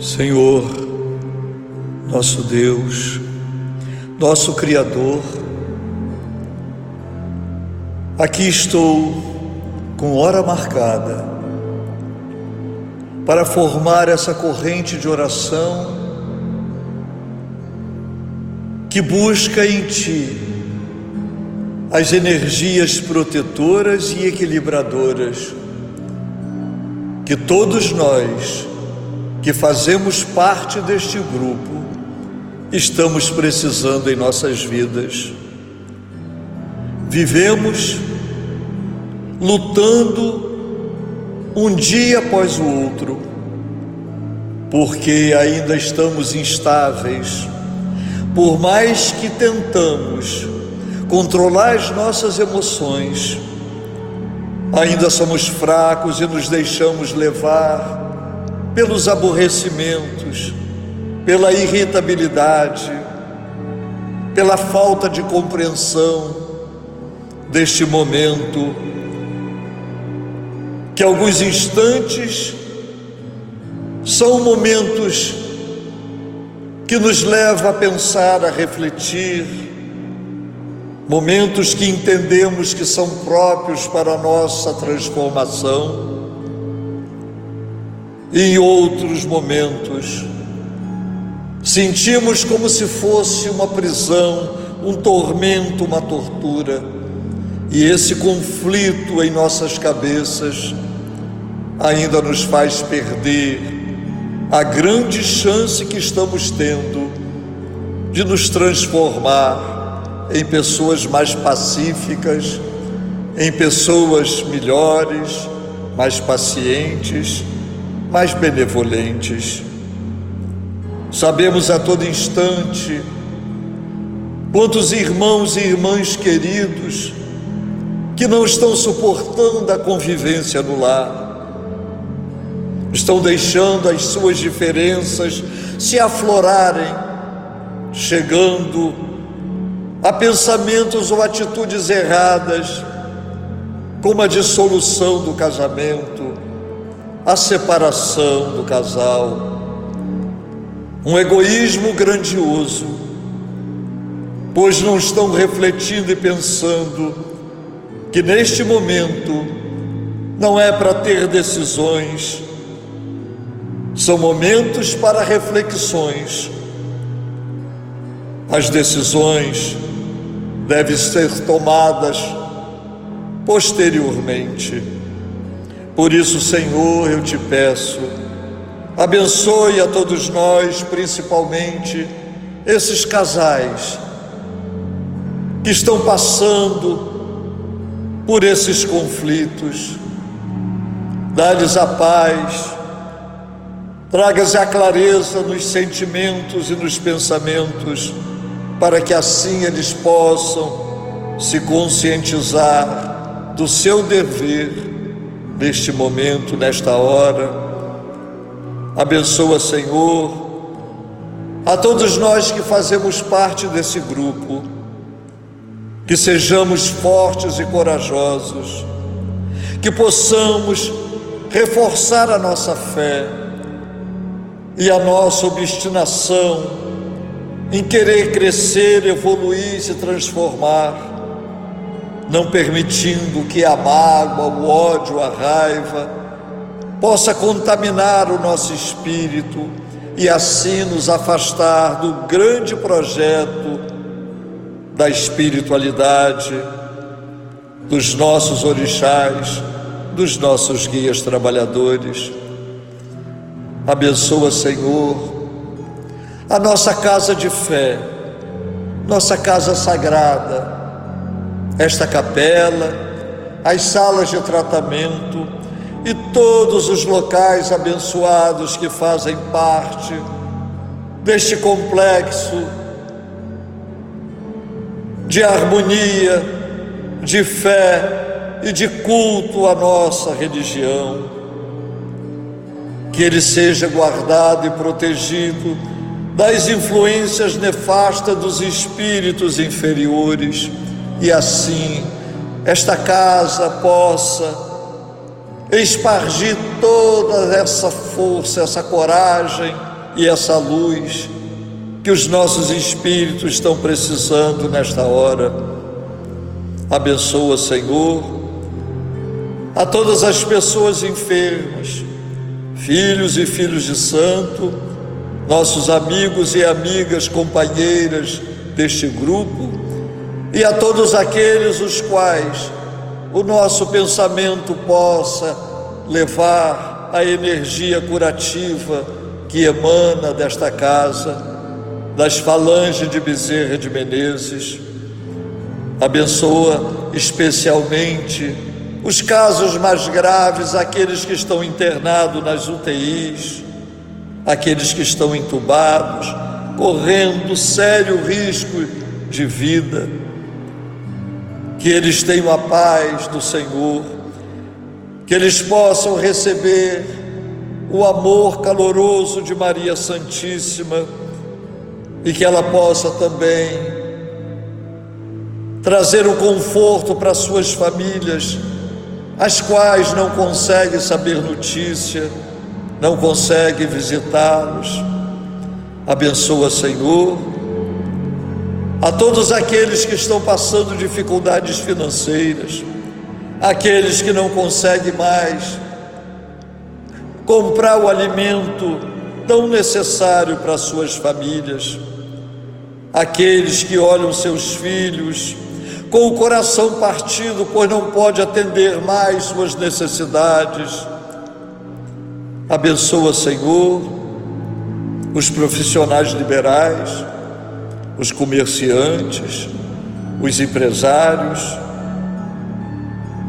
Senhor, nosso Deus, nosso Criador, aqui estou com hora marcada para formar essa corrente de oração que busca em Ti as energias protetoras e equilibradoras que todos nós que fazemos parte deste grupo estamos precisando em nossas vidas. Vivemos lutando um dia após o outro, porque ainda estamos instáveis. Por mais que tentamos controlar as nossas emoções, ainda somos fracos e nos deixamos levar pelos aborrecimentos, pela irritabilidade, pela falta de compreensão deste momento, que alguns instantes são momentos que nos leva a pensar, a refletir, momentos que entendemos que são próprios para a nossa transformação em outros momentos sentimos como se fosse uma prisão, um tormento, uma tortura. E esse conflito em nossas cabeças ainda nos faz perder a grande chance que estamos tendo de nos transformar em pessoas mais pacíficas, em pessoas melhores, mais pacientes mais benevolentes. Sabemos a todo instante quantos irmãos e irmãs queridos que não estão suportando a convivência no lar, estão deixando as suas diferenças se aflorarem, chegando a pensamentos ou atitudes erradas, como a dissolução do casamento, a separação do casal, um egoísmo grandioso, pois não estão refletindo e pensando que neste momento não é para ter decisões, são momentos para reflexões. As decisões devem ser tomadas posteriormente. Por isso, Senhor, eu te peço, abençoe a todos nós, principalmente esses casais que estão passando por esses conflitos. Dá-lhes a paz, traga-lhes a clareza nos sentimentos e nos pensamentos, para que assim eles possam se conscientizar do seu dever neste momento, nesta hora. Abençoa, Senhor, a todos nós que fazemos parte desse grupo, que sejamos fortes e corajosos, que possamos reforçar a nossa fé e a nossa obstinação em querer crescer, evoluir, se transformar não permitindo que a mágoa, o ódio, a raiva possa contaminar o nosso espírito e assim nos afastar do grande projeto da espiritualidade, dos nossos orixás, dos nossos guias trabalhadores. Abençoa, Senhor, a nossa casa de fé, nossa casa sagrada esta capela, as salas de tratamento e todos os locais abençoados que fazem parte deste complexo de harmonia, de fé e de culto à nossa religião. Que ele seja guardado e protegido das influências nefastas dos espíritos inferiores e assim esta casa possa espargir toda essa força, essa coragem e essa luz que os nossos espíritos estão precisando nesta hora. Abençoa, Senhor, a todas as pessoas enfermas, filhos e filhos de santo, nossos amigos e amigas, companheiras deste grupo, e a todos aqueles os quais o nosso pensamento possa levar a energia curativa que emana desta casa, das falanges de Bezerra de Menezes. Abençoa especialmente os casos mais graves, aqueles que estão internados nas UTIs, aqueles que estão entubados, correndo sério risco de vida. Que eles tenham a paz do Senhor, que eles possam receber o amor caloroso de Maria Santíssima e que ela possa também trazer o conforto para suas famílias, as quais não conseguem saber notícia, não conseguem visitá-los. Abençoa, Senhor, a todos aqueles que estão passando dificuldades financeiras, aqueles que não conseguem mais comprar o alimento tão necessário para suas famílias, aqueles que olham seus filhos com o coração partido, pois não pode atender mais suas necessidades. Abençoa, Senhor, os profissionais liberais, os comerciantes, os empresários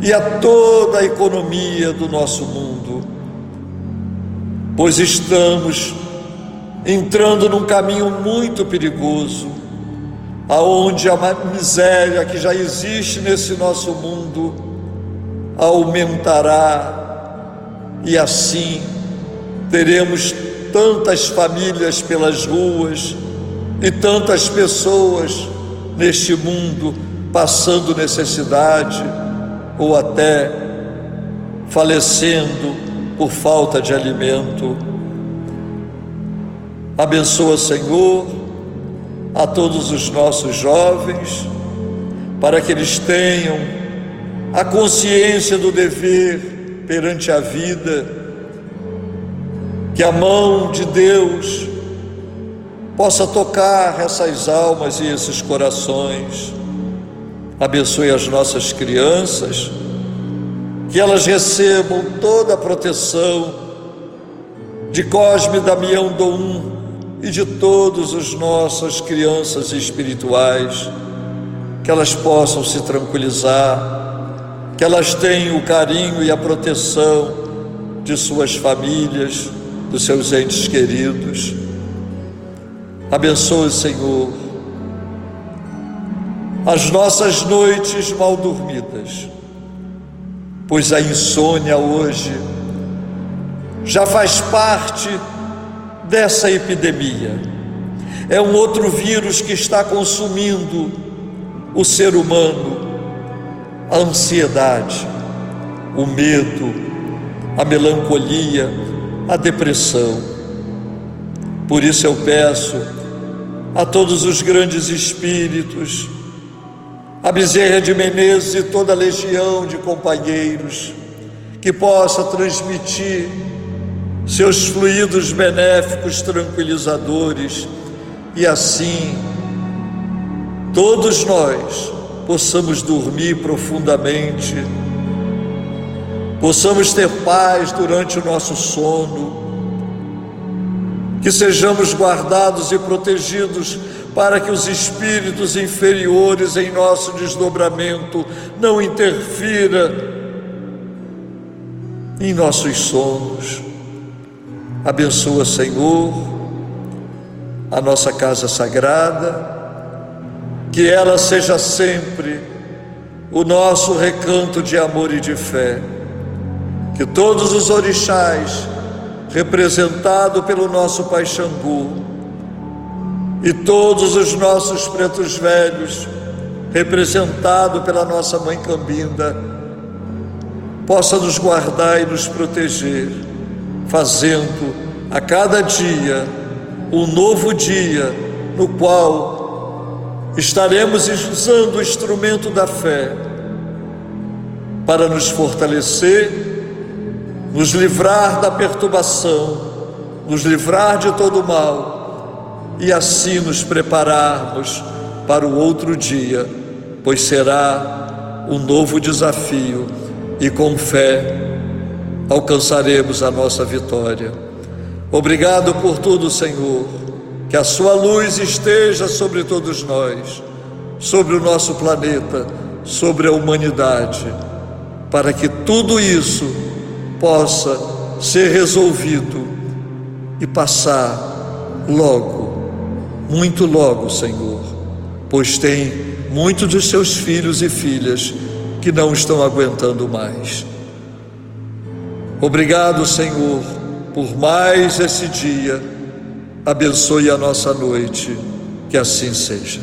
e a toda a economia do nosso mundo, pois estamos entrando num caminho muito perigoso aonde a miséria que já existe nesse nosso mundo aumentará e assim teremos tantas famílias pelas ruas e tantas pessoas neste mundo passando necessidade ou até falecendo por falta de alimento. Abençoa, Senhor, a todos os nossos jovens, para que eles tenham a consciência do dever perante a vida, que a mão de Deus possa tocar essas almas e esses corações. Abençoe as nossas crianças, que elas recebam toda a proteção de Cosme Damião Dom e de todas as nossas crianças espirituais, que elas possam se tranquilizar, que elas tenham o carinho e a proteção de suas famílias, dos seus entes queridos. Abençoe, Senhor, as nossas noites mal dormidas, pois a insônia hoje já faz parte dessa epidemia. É um outro vírus que está consumindo o ser humano, a ansiedade, o medo, a melancolia, a depressão. Por isso eu peço a todos os grandes espíritos, a Bezerra de Menezes e toda a legião de companheiros, que possa transmitir seus fluidos benéficos tranquilizadores, e assim todos nós possamos dormir profundamente, possamos ter paz durante o nosso sono, que sejamos guardados e protegidos para que os espíritos inferiores em nosso desdobramento não interfira em nossos sonos. Abençoa, Senhor, a nossa casa sagrada, que ela seja sempre o nosso recanto de amor e de fé. Que todos os orixás, representados pelo nosso Pai Xangu, e todos os nossos pretos velhos, representados pela nossa Mãe Cambinda, possa nos guardar e nos proteger fazendo a cada dia um novo dia no qual estaremos usando o instrumento da fé para nos fortalecer, nos livrar da perturbação, nos livrar de todo o mal e assim nos prepararmos para o outro dia, pois será um novo desafio e com fé alcançaremos a nossa vitória. Obrigado por tudo, Senhor. Que a Sua luz esteja sobre todos nós, sobre o nosso planeta, sobre a humanidade, para que tudo isso possa ser resolvido e passar logo, muito logo, Senhor, pois tem muitos dos seus filhos e filhas que não estão aguentando mais. Obrigado, Senhor, por mais esse dia. Abençoe a nossa noite, que assim seja.